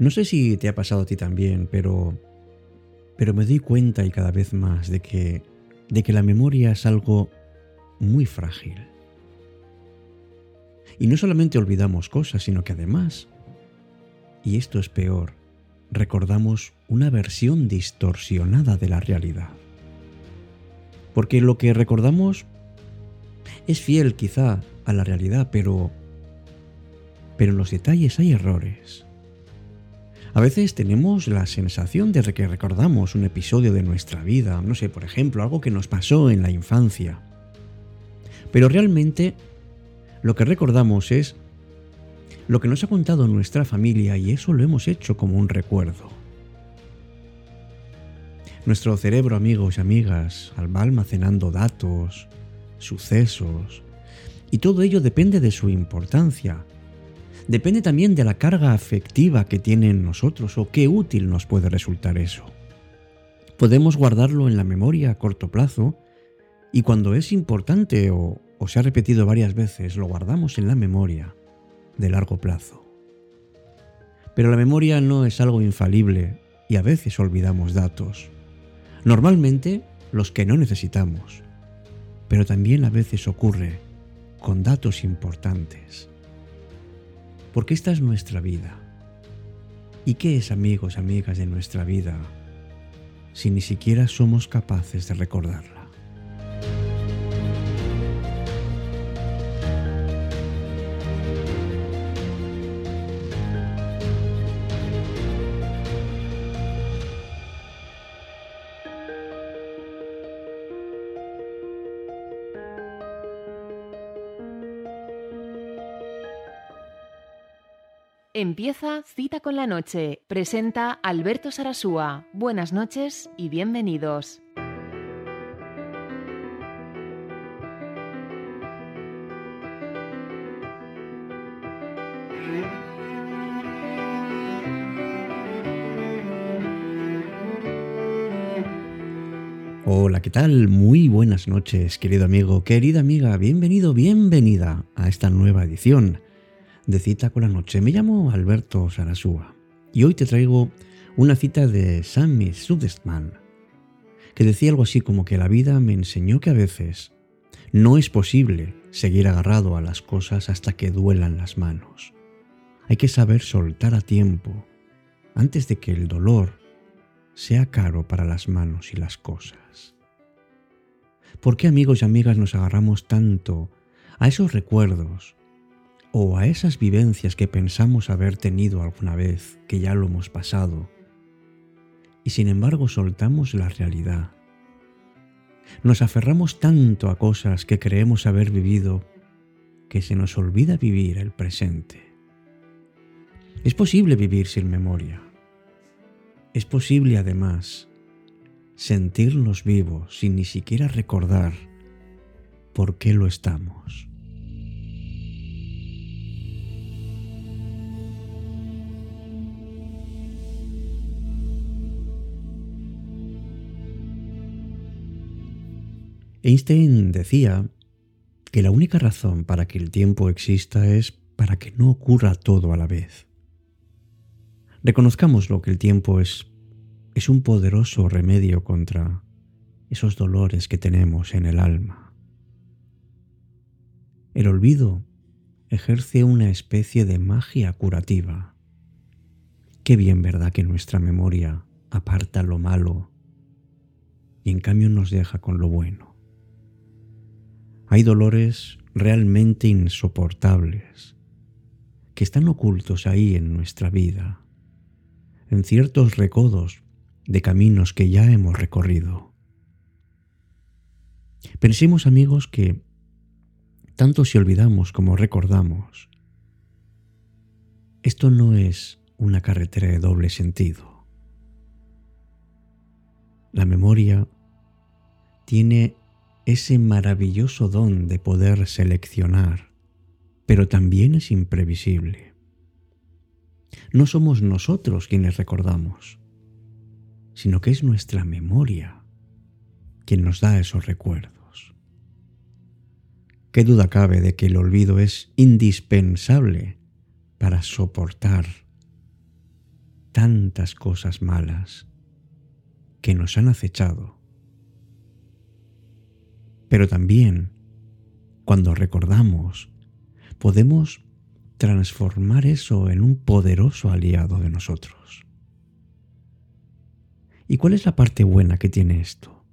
No sé si te ha pasado a ti también, pero pero me doy cuenta y cada vez más de que de que la memoria es algo muy frágil. Y no solamente olvidamos cosas, sino que además, y esto es peor, recordamos una versión distorsionada de la realidad. Porque lo que recordamos es fiel quizá a la realidad, pero pero en los detalles hay errores. A veces tenemos la sensación de que recordamos un episodio de nuestra vida, no sé, por ejemplo, algo que nos pasó en la infancia. Pero realmente lo que recordamos es lo que nos ha contado nuestra familia y eso lo hemos hecho como un recuerdo. Nuestro cerebro, amigos y amigas, va almacenando datos, sucesos, y todo ello depende de su importancia, depende también de la carga afectiva que tiene en nosotros o qué útil nos puede resultar eso. Podemos guardarlo en la memoria a corto plazo y cuando es importante o, o se ha repetido varias veces, lo guardamos en la memoria de largo plazo. Pero la memoria no es algo infalible y a veces olvidamos datos. Normalmente los que no necesitamos, pero también a veces ocurre con datos importantes porque esta es nuestra vida. ¿Y qué es amigos, amigas de nuestra vida si ni siquiera somos capaces de recordarla? Empieza Cita con la Noche. Presenta Alberto Sarasúa. Buenas noches y bienvenidos. Hola, ¿qué tal? Muy buenas noches, querido amigo, querida amiga, bienvenido, bienvenida a esta nueva edición de Cita con la Noche. Me llamo Alberto Sarasúa y hoy te traigo una cita de Sammy Sudestman, que decía algo así como que la vida me enseñó que a veces no es posible seguir agarrado a las cosas hasta que duelan las manos. Hay que saber soltar a tiempo antes de que el dolor sea caro para las manos y las cosas. ¿Por qué amigos y amigas nos agarramos tanto a esos recuerdos o a esas vivencias que pensamos haber tenido alguna vez, que ya lo hemos pasado, y sin embargo soltamos la realidad. Nos aferramos tanto a cosas que creemos haber vivido que se nos olvida vivir el presente. Es posible vivir sin memoria. Es posible además sentirnos vivos sin ni siquiera recordar por qué lo estamos. Einstein decía que la única razón para que el tiempo exista es para que no ocurra todo a la vez. Reconozcamos lo que el tiempo es, es un poderoso remedio contra esos dolores que tenemos en el alma. El olvido ejerce una especie de magia curativa. Qué bien, ¿verdad?, que nuestra memoria aparta lo malo y en cambio nos deja con lo bueno. Hay dolores realmente insoportables que están ocultos ahí en nuestra vida, en ciertos recodos de caminos que ya hemos recorrido. Pensemos amigos que tanto si olvidamos como recordamos, esto no es una carretera de doble sentido. La memoria tiene ese maravilloso don de poder seleccionar, pero también es imprevisible. No somos nosotros quienes recordamos, sino que es nuestra memoria quien nos da esos recuerdos. ¿Qué duda cabe de que el olvido es indispensable para soportar tantas cosas malas que nos han acechado. Pero también, cuando recordamos, podemos transformar eso en un poderoso aliado de nosotros. ¿Y cuál es la parte buena que tiene esto?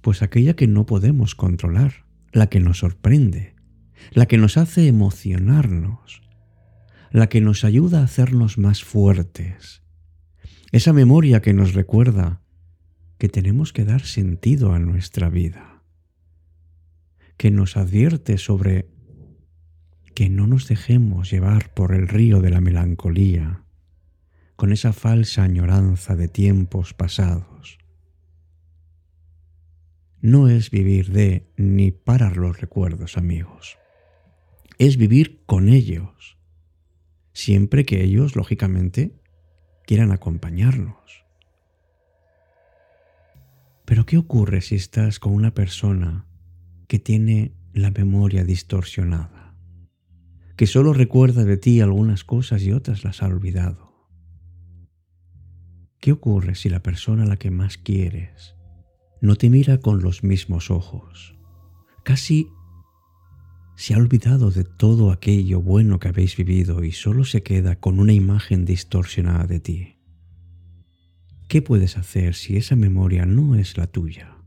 Pues aquella que no podemos controlar, la que nos sorprende, la que nos hace emocionarnos, la que nos ayuda a hacernos más fuertes, esa memoria que nos recuerda que tenemos que dar sentido a nuestra vida, que nos advierte sobre que no nos dejemos llevar por el río de la melancolía, con esa falsa añoranza de tiempos pasados. No es vivir de ni parar los recuerdos, amigos. Es vivir con ellos, siempre que ellos, lógicamente, quieran acompañarnos. Pero ¿qué ocurre si estás con una persona que tiene la memoria distorsionada? Que solo recuerda de ti algunas cosas y otras las ha olvidado. ¿Qué ocurre si la persona a la que más quieres no te mira con los mismos ojos? Casi se ha olvidado de todo aquello bueno que habéis vivido y solo se queda con una imagen distorsionada de ti. ¿Qué puedes hacer si esa memoria no es la tuya?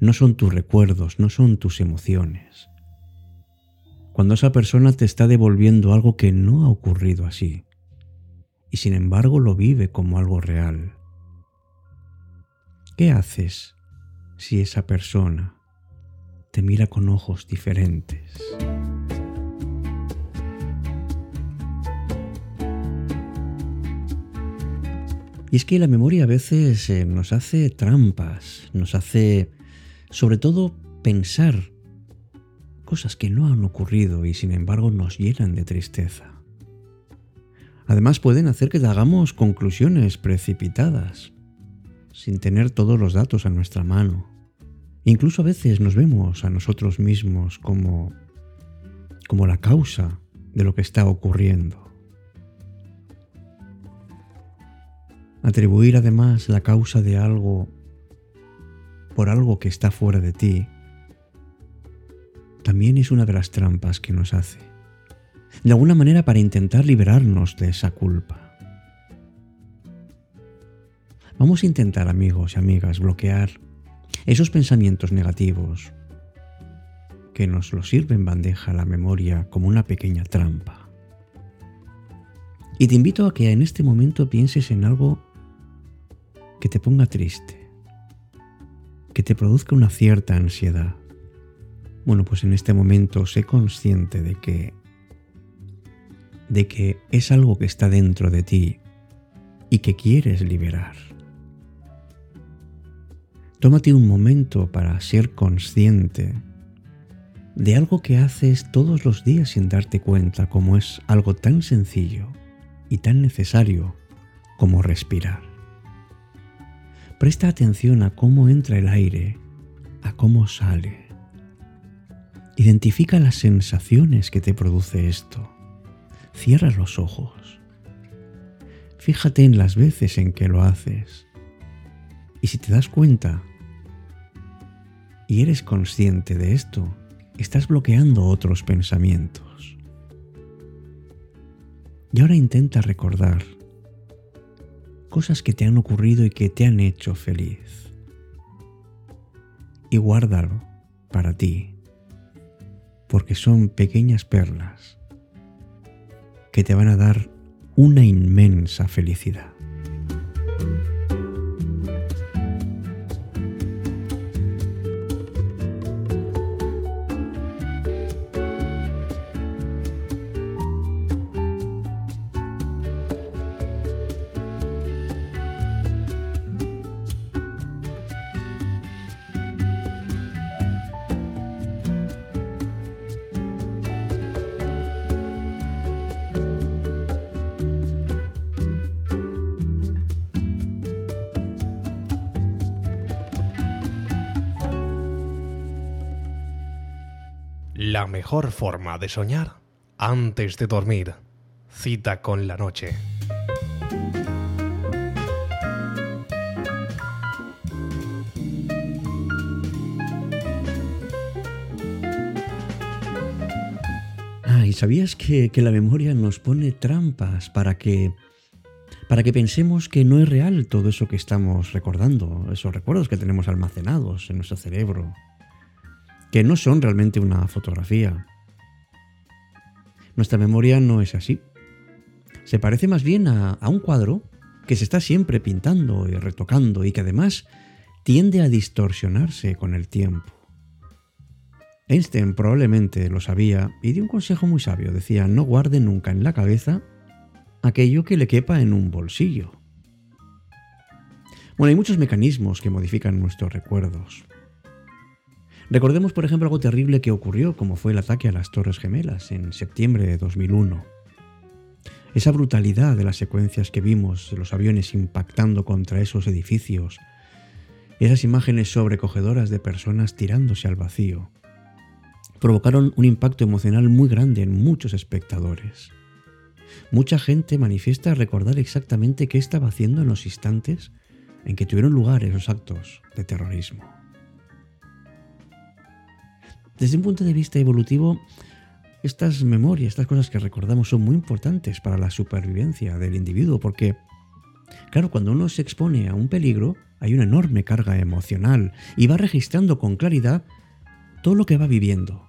No son tus recuerdos, no son tus emociones. Cuando esa persona te está devolviendo algo que no ha ocurrido así, y sin embargo lo vive como algo real. ¿Qué haces si esa persona te mira con ojos diferentes. Y es que la memoria a veces eh, nos hace trampas, nos hace sobre todo pensar cosas que no han ocurrido y sin embargo nos llenan de tristeza. Además pueden hacer que hagamos conclusiones precipitadas, sin tener todos los datos a nuestra mano. Incluso a veces nos vemos a nosotros mismos como, como la causa de lo que está ocurriendo. Atribuir además la causa de algo por algo que está fuera de ti también es una de las trampas que nos hace. De alguna manera para intentar liberarnos de esa culpa. Vamos a intentar, amigos y amigas, bloquear esos pensamientos negativos que nos lo sirven bandeja a la memoria como una pequeña trampa. Y te invito a que en este momento pienses en algo que te ponga triste, que te produzca una cierta ansiedad. Bueno, pues en este momento sé consciente de que de que es algo que está dentro de ti y que quieres liberar. Tómate un momento para ser consciente de algo que haces todos los días sin darte cuenta, como es algo tan sencillo y tan necesario como respirar. Presta atención a cómo entra el aire, a cómo sale. Identifica las sensaciones que te produce esto. Cierra los ojos. Fíjate en las veces en que lo haces. Y si te das cuenta, y eres consciente de esto, estás bloqueando otros pensamientos. Y ahora intenta recordar cosas que te han ocurrido y que te han hecho feliz. Y guárdalo para ti, porque son pequeñas perlas que te van a dar una inmensa felicidad. La mejor forma de soñar antes de dormir. Cita con la noche. Ah, ¿y sabías que, que, la memoria nos pone trampas para que, para que pensemos que no es real todo eso que estamos recordando, esos recuerdos que tenemos almacenados en nuestro cerebro? Que no son realmente una fotografía. Nuestra memoria no es así. Se parece más bien a, un cuadro que se está siempre pintando y retocando y que además tiende a distorsionarse con el tiempo. Einstein probablemente lo sabía y dio un consejo muy sabio. Decía, no guarde nunca en la cabeza aquello que le quepa en un bolsillo. Bueno, hay muchos mecanismos que modifican nuestros recuerdos. Recordemos, por ejemplo, algo terrible que ocurrió, como fue el ataque a las Torres Gemelas en septiembre de 2001. Esa brutalidad de las secuencias que vimos los aviones impactando contra esos edificios, esas imágenes sobrecogedoras de personas tirándose al vacío, provocaron un impacto emocional muy grande en muchos espectadores. Mucha gente manifiesta recordar exactamente qué estaba haciendo en los instantes en que tuvieron lugar esos actos de terrorismo. Desde un punto de vista evolutivo, estas memorias, estas cosas que recordamos son muy importantes para la supervivencia del individuo porque, claro, cuando uno se expone a un peligro, hay una enorme carga emocional y va registrando con claridad todo lo que va viviendo.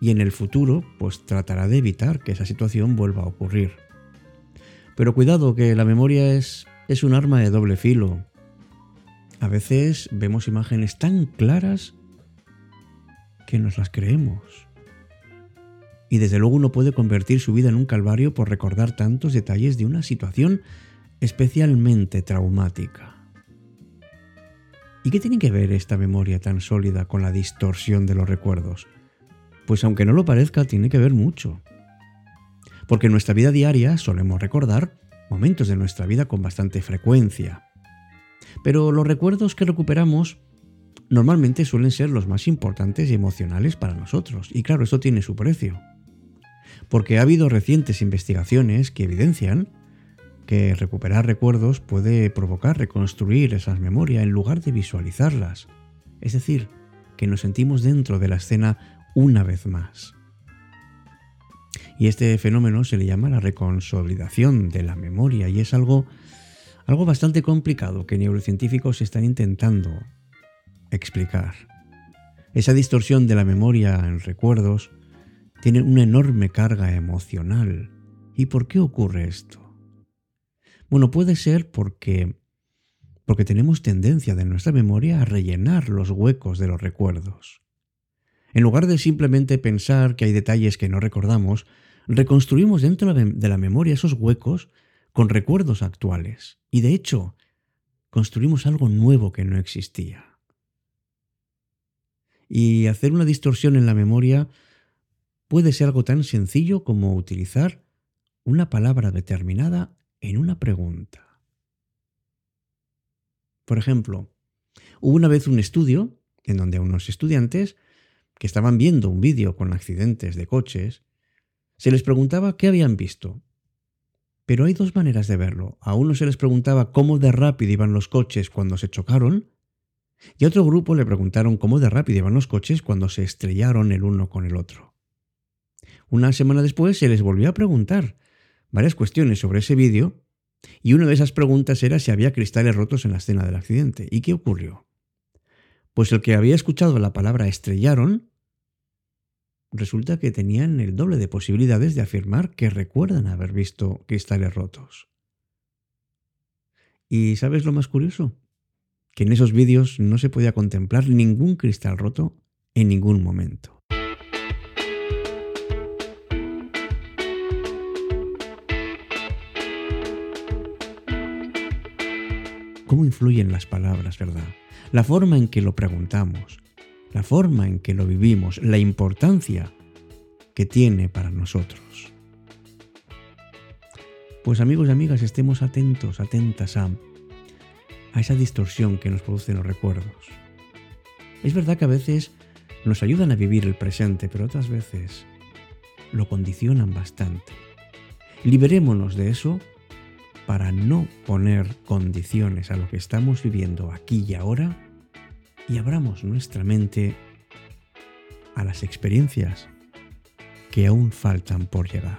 Y en el futuro, pues tratará de evitar que esa situación vuelva a ocurrir. Pero cuidado que la memoria es, es un arma de doble filo. A veces vemos imágenes tan claras nos las creemos. Y desde luego uno puede convertir su vida en un calvario por recordar tantos detalles de una situación especialmente traumática. ¿Y qué tiene que ver esta memoria tan sólida con la distorsión de los recuerdos? Pues aunque no lo parezca, tiene que ver mucho porque en nuestra vida diaria solemos recordar momentos de nuestra vida con bastante frecuencia. Pero los recuerdos que recuperamos normalmente suelen ser los más importantes y emocionales para nosotros, y claro, eso tiene su precio. Porque ha habido recientes investigaciones que evidencian que recuperar recuerdos puede provocar reconstruir esas memorias en lugar de visualizarlas. Es decir, que nos sentimos dentro de la escena una vez más. Y este fenómeno se le llama la reconsolidación de la memoria y es algo, algo bastante complicado que neurocientíficos están intentando explicar. Esa distorsión de la memoria en recuerdos tiene una enorme carga emocional. ¿Y por qué ocurre esto? Bueno, puede ser porque porque tenemos tendencia de nuestra memoria a rellenar los huecos de los recuerdos. En lugar de simplemente pensar que hay detalles que no recordamos, reconstruimos dentro de la memoria esos huecos con recuerdos actuales. Y de hecho, construimos algo nuevo que no existía. Y hacer una distorsión en la memoria puede ser algo tan sencillo como utilizar una palabra determinada en una pregunta. Por ejemplo, hubo una vez un estudio en donde unos estudiantes que estaban viendo un vídeo con accidentes de coches, se les preguntaba qué habían visto. Pero hay dos maneras de verlo. A uno se les preguntaba cómo de rápido iban los coches cuando se chocaron, y a otro grupo le preguntaron cómo de rápido iban los coches cuando se estrellaron el uno con el otro. Una semana después se les volvió a preguntar varias cuestiones sobre ese vídeo, y una de esas preguntas era si había cristales rotos en la escena del accidente. ¿Y qué ocurrió? Pues el que había escuchado la palabra estrellaron, resulta que tenían el doble de posibilidades de afirmar que recuerdan haber visto cristales rotos. ¿Y sabes lo más curioso? Que en esos vídeos no se podía contemplar ningún cristal roto en ningún momento. ¿Cómo influyen las palabras, verdad? la forma en que lo preguntamos, la forma en que lo vivimos, la importancia que tiene para nosotros. Pues amigos y amigas, estemos atentos, atentas a, a esa distorsión que nos producen los recuerdos. Es verdad que a veces nos ayudan a vivir el presente, pero otras veces lo condicionan bastante. Liberémonos de eso para no poner condiciones a lo que estamos viviendo aquí y ahora y abramos nuestra mente a las experiencias que aún faltan por llegar.